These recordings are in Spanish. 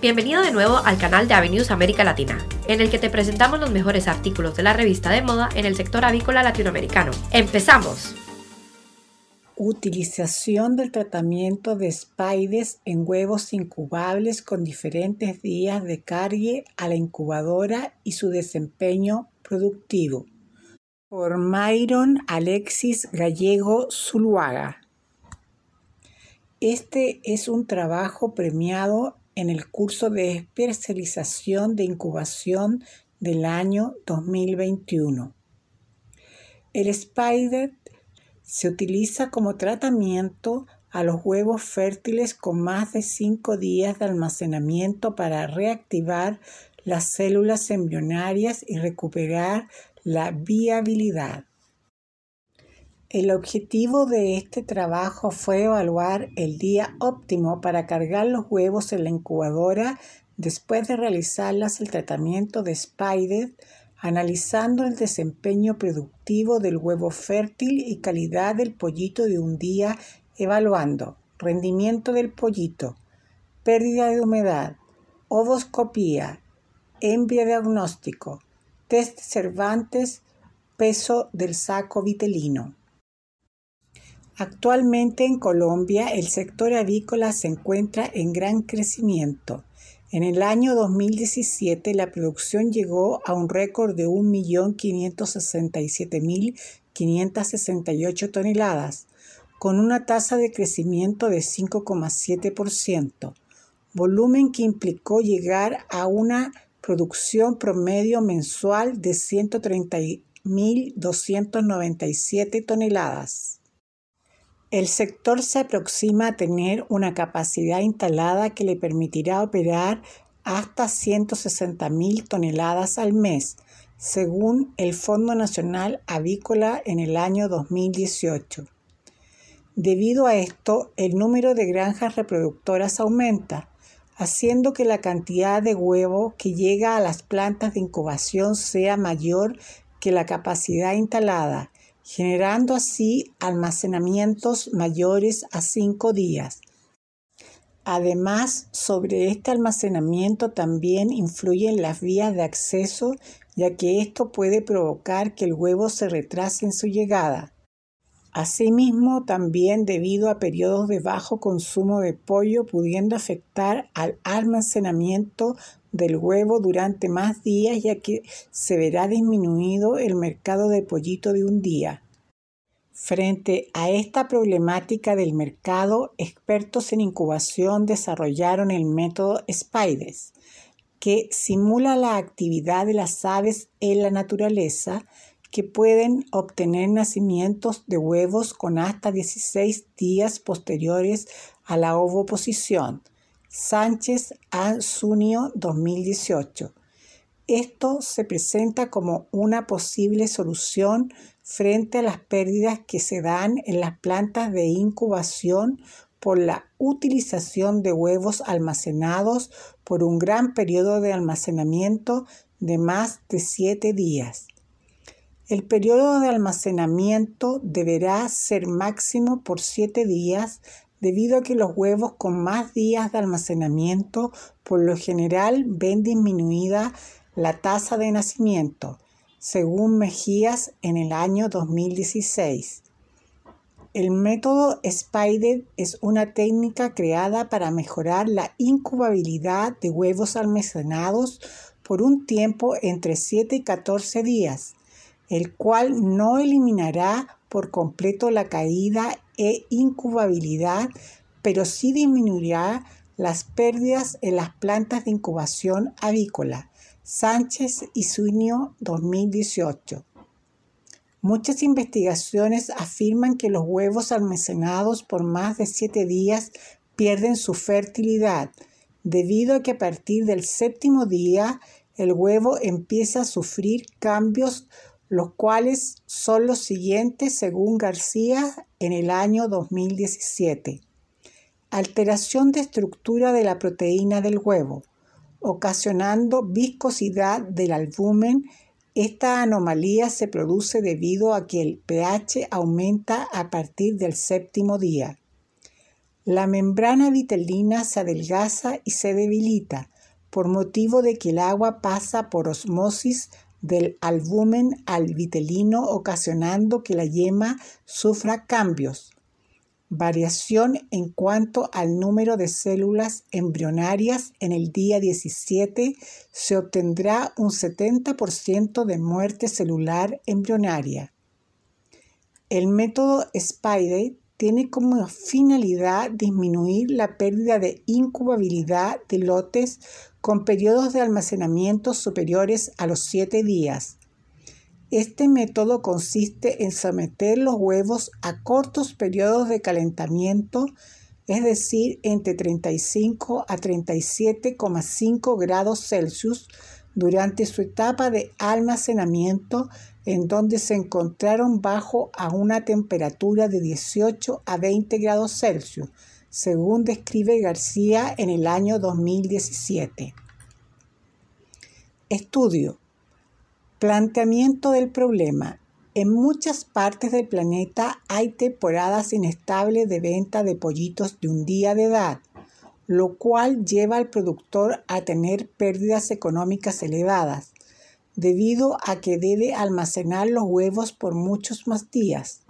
Bienvenido de nuevo al canal de Avenues América Latina, en el que te presentamos los mejores artículos de la revista de moda en el sector avícola latinoamericano. ¡Empezamos! Utilización del tratamiento de Spides en huevos incubables con diferentes días de cargue a la incubadora y su desempeño productivo. Por Myron Alexis Gallego Zuluaga. Este es un trabajo premiado en el curso de especialización de incubación del año 2021. El Spider se utiliza como tratamiento a los huevos fértiles con más de 5 días de almacenamiento para reactivar las células embrionarias y recuperar la viabilidad. El objetivo de este trabajo fue evaluar el día óptimo para cargar los huevos en la incubadora después de realizarlas el tratamiento de Spider, analizando el desempeño productivo del huevo fértil y calidad del pollito de un día, evaluando rendimiento del pollito, pérdida de humedad, ovoscopía, embria diagnóstico, test Cervantes, peso del saco vitelino. Actualmente en Colombia el sector avícola se encuentra en gran crecimiento. En el año 2017 la producción llegó a un récord de 1.567.568 toneladas, con una tasa de crecimiento de 5,7%, volumen que implicó llegar a una producción promedio mensual de 130.297 toneladas. El sector se aproxima a tener una capacidad instalada que le permitirá operar hasta 160.000 toneladas al mes, según el Fondo Nacional Avícola en el año 2018. Debido a esto, el número de granjas reproductoras aumenta, haciendo que la cantidad de huevo que llega a las plantas de incubación sea mayor que la capacidad instalada generando así almacenamientos mayores a cinco días. Además, sobre este almacenamiento también influyen las vías de acceso, ya que esto puede provocar que el huevo se retrase en su llegada. Asimismo, también debido a periodos de bajo consumo de pollo, pudiendo afectar al almacenamiento del huevo durante más días ya que se verá disminuido el mercado de pollito de un día. Frente a esta problemática del mercado, expertos en incubación desarrollaron el método SPIDES, que simula la actividad de las aves en la naturaleza que pueden obtener nacimientos de huevos con hasta 16 días posteriores a la ovoposición Sánchez Anzunio 2018. Esto se presenta como una posible solución frente a las pérdidas que se dan en las plantas de incubación por la utilización de huevos almacenados por un gran periodo de almacenamiento de más de 7 días. El periodo de almacenamiento deberá ser máximo por 7 días debido a que los huevos con más días de almacenamiento por lo general ven disminuida la tasa de nacimiento, según Mejías en el año 2016. El método Spider es una técnica creada para mejorar la incubabilidad de huevos almacenados por un tiempo entre 7 y 14 días, el cual no eliminará por completo la caída e incubabilidad, pero sí disminuirá las pérdidas en las plantas de incubación avícola. Sánchez y Suño 2018. Muchas investigaciones afirman que los huevos almacenados por más de 7 días pierden su fertilidad, debido a que a partir del séptimo día el huevo empieza a sufrir cambios los cuales son los siguientes según García en el año 2017. Alteración de estructura de la proteína del huevo, ocasionando viscosidad del albumen. Esta anomalía se produce debido a que el pH aumenta a partir del séptimo día. La membrana vitelina se adelgaza y se debilita por motivo de que el agua pasa por osmosis del albumen al vitelino ocasionando que la yema sufra cambios. Variación en cuanto al número de células embrionarias en el día 17 se obtendrá un 70% de muerte celular embrionaria. El método SPIDE tiene como finalidad disminuir la pérdida de incubabilidad de lotes con periodos de almacenamiento superiores a los 7 días. Este método consiste en someter los huevos a cortos periodos de calentamiento, es decir, entre 35 a 37,5 grados Celsius durante su etapa de almacenamiento en donde se encontraron bajo a una temperatura de 18 a 20 grados Celsius según describe García en el año 2017. Estudio. Planteamiento del problema. En muchas partes del planeta hay temporadas inestables de venta de pollitos de un día de edad, lo cual lleva al productor a tener pérdidas económicas elevadas, debido a que debe almacenar los huevos por muchos más días.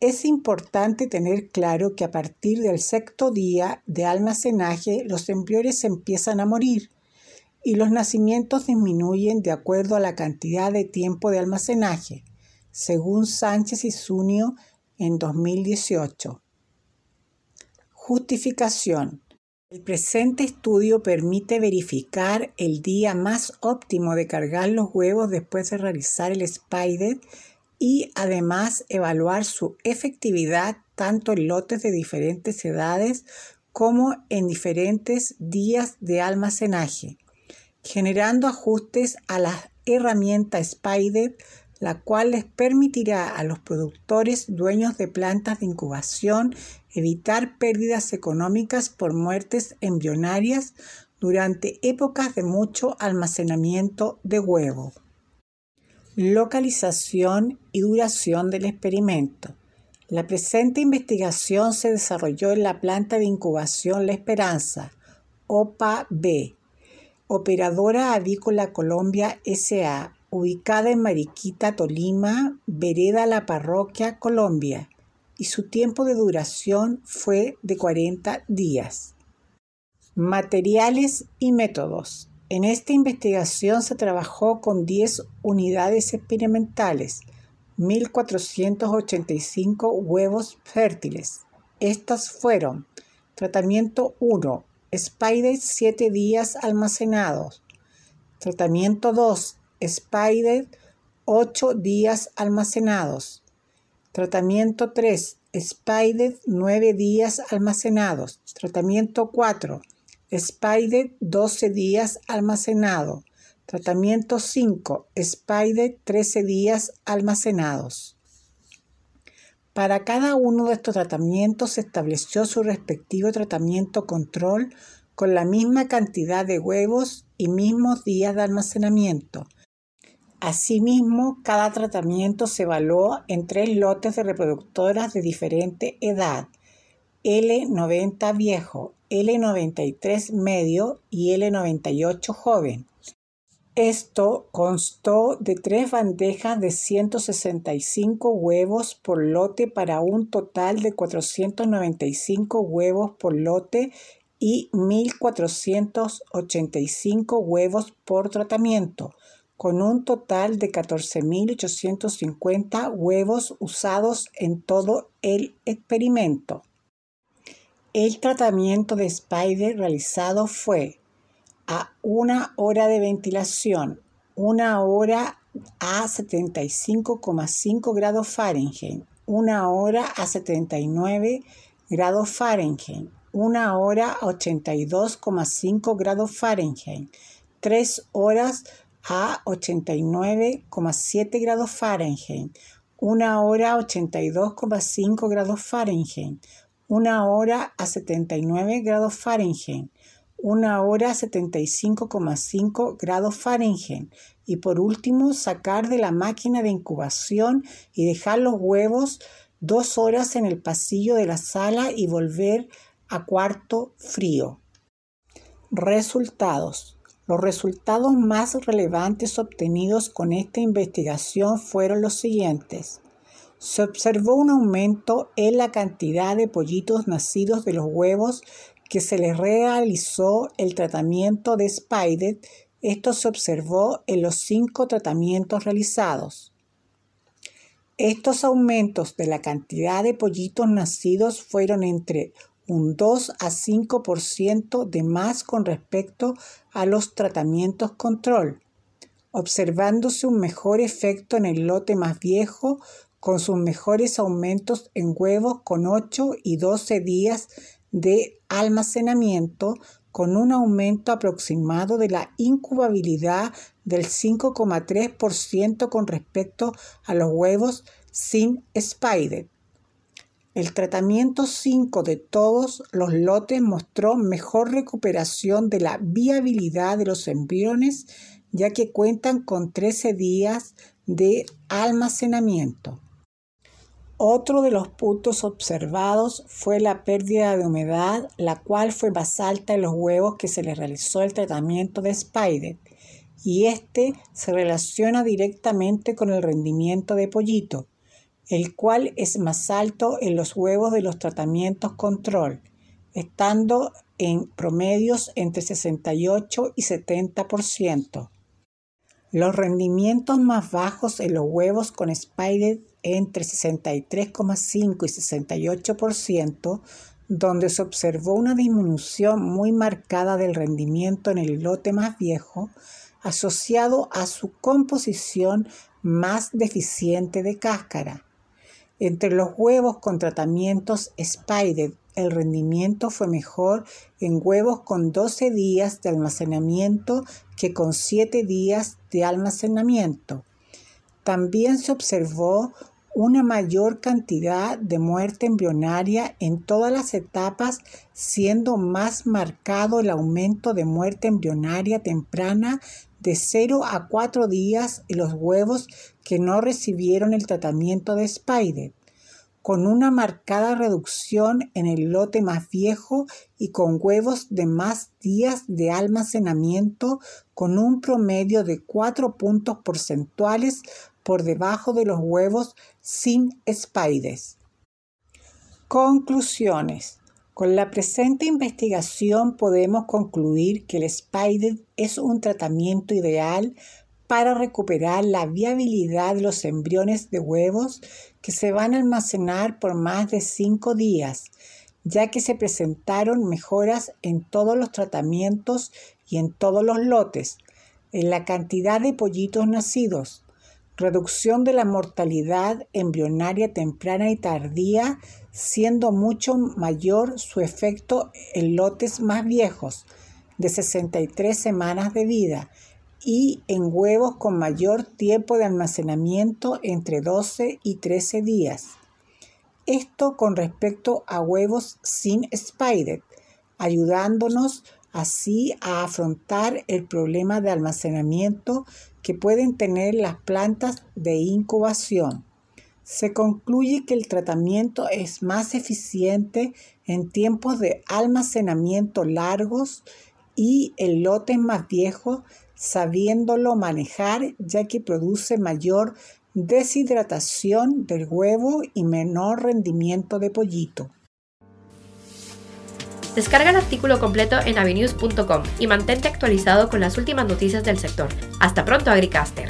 Es importante tener claro que a partir del sexto día de almacenaje los embriones empiezan a morir y los nacimientos disminuyen de acuerdo a la cantidad de tiempo de almacenaje, según Sánchez y Zunio en 2018. Justificación. El presente estudio permite verificar el día más óptimo de cargar los huevos después de realizar el spider y además evaluar su efectividad tanto en lotes de diferentes edades como en diferentes días de almacenaje, generando ajustes a la herramienta Spider, la cual les permitirá a los productores dueños de plantas de incubación evitar pérdidas económicas por muertes embrionarias durante épocas de mucho almacenamiento de huevo. Localización y duración del experimento. La presente investigación se desarrolló en la planta de incubación La Esperanza, OPA-B, Operadora Avícola Colombia SA, ubicada en Mariquita, Tolima, Vereda La Parroquia, Colombia, y su tiempo de duración fue de 40 días. Materiales y métodos. En esta investigación se trabajó con 10 unidades experimentales, 1.485 huevos fértiles. Estas fueron Tratamiento 1, Spider 7 días almacenados. Tratamiento 2, Spider 8 días almacenados. Tratamiento 3, Spider 9 días almacenados. Tratamiento 4, Spider 12 días almacenado. Tratamiento 5. Spider 13 días almacenados. Para cada uno de estos tratamientos se estableció su respectivo tratamiento control con la misma cantidad de huevos y mismos días de almacenamiento. Asimismo, cada tratamiento se evaluó en tres lotes de reproductoras de diferente edad, L90 viejo, L93 medio y L98 joven. Esto constó de tres bandejas de 165 huevos por lote para un total de 495 huevos por lote y 1.485 huevos por tratamiento, con un total de 14.850 huevos usados en todo el experimento. El tratamiento de Spider realizado fue a una hora de ventilación, una hora a 75,5 grados Fahrenheit, una hora a 79 grados Fahrenheit, una hora a 82,5 grados Fahrenheit, tres horas a 89,7 grados Fahrenheit, una hora a 82,5 grados Fahrenheit, una hora a 79 grados Fahrenheit, una hora a 75,5 grados Fahrenheit y por último sacar de la máquina de incubación y dejar los huevos dos horas en el pasillo de la sala y volver a cuarto frío. Resultados. Los resultados más relevantes obtenidos con esta investigación fueron los siguientes. Se observó un aumento en la cantidad de pollitos nacidos de los huevos que se les realizó el tratamiento de Spider. Esto se observó en los cinco tratamientos realizados. Estos aumentos de la cantidad de pollitos nacidos fueron entre un 2 a 5% de más con respecto a los tratamientos control, observándose un mejor efecto en el lote más viejo con sus mejores aumentos en huevos con 8 y 12 días de almacenamiento con un aumento aproximado de la incubabilidad del 5,3% con respecto a los huevos sin spider. El tratamiento 5 de todos los lotes mostró mejor recuperación de la viabilidad de los embriones ya que cuentan con 13 días de almacenamiento. Otro de los puntos observados fue la pérdida de humedad, la cual fue más alta en los huevos que se les realizó el tratamiento de Spider, y este se relaciona directamente con el rendimiento de pollito el cual es más alto en los huevos de los tratamientos control, estando en promedios entre 68 y 70%. Los rendimientos más bajos en los huevos con Spider entre 63,5 y 68%, donde se observó una disminución muy marcada del rendimiento en el lote más viejo, asociado a su composición más deficiente de cáscara. Entre los huevos con tratamientos Spider, el rendimiento fue mejor en huevos con 12 días de almacenamiento que con 7 días de almacenamiento. También se observó una mayor cantidad de muerte embrionaria en todas las etapas, siendo más marcado el aumento de muerte embrionaria temprana de 0 a 4 días en los huevos que no recibieron el tratamiento de Spider, con una marcada reducción en el lote más viejo y con huevos de más días de almacenamiento con un promedio de 4 puntos porcentuales por debajo de los huevos sin spiders. Conclusiones. Con la presente investigación podemos concluir que el Spider es un tratamiento ideal para recuperar la viabilidad de los embriones de huevos que se van a almacenar por más de 5 días, ya que se presentaron mejoras en todos los tratamientos y en todos los lotes, en la cantidad de pollitos nacidos, reducción de la mortalidad embrionaria temprana y tardía, siendo mucho mayor su efecto en lotes más viejos, de 63 semanas de vida, y en huevos con mayor tiempo de almacenamiento entre 12 y 13 días. Esto con respecto a huevos sin spider, ayudándonos así a afrontar el problema de almacenamiento que pueden tener las plantas de incubación. Se concluye que el tratamiento es más eficiente en tiempos de almacenamiento largos y en lotes más viejos, sabiéndolo manejar ya que produce mayor deshidratación del huevo y menor rendimiento de pollito. Descarga el artículo completo en avenews.com y mantente actualizado con las últimas noticias del sector. Hasta pronto, Agricaster.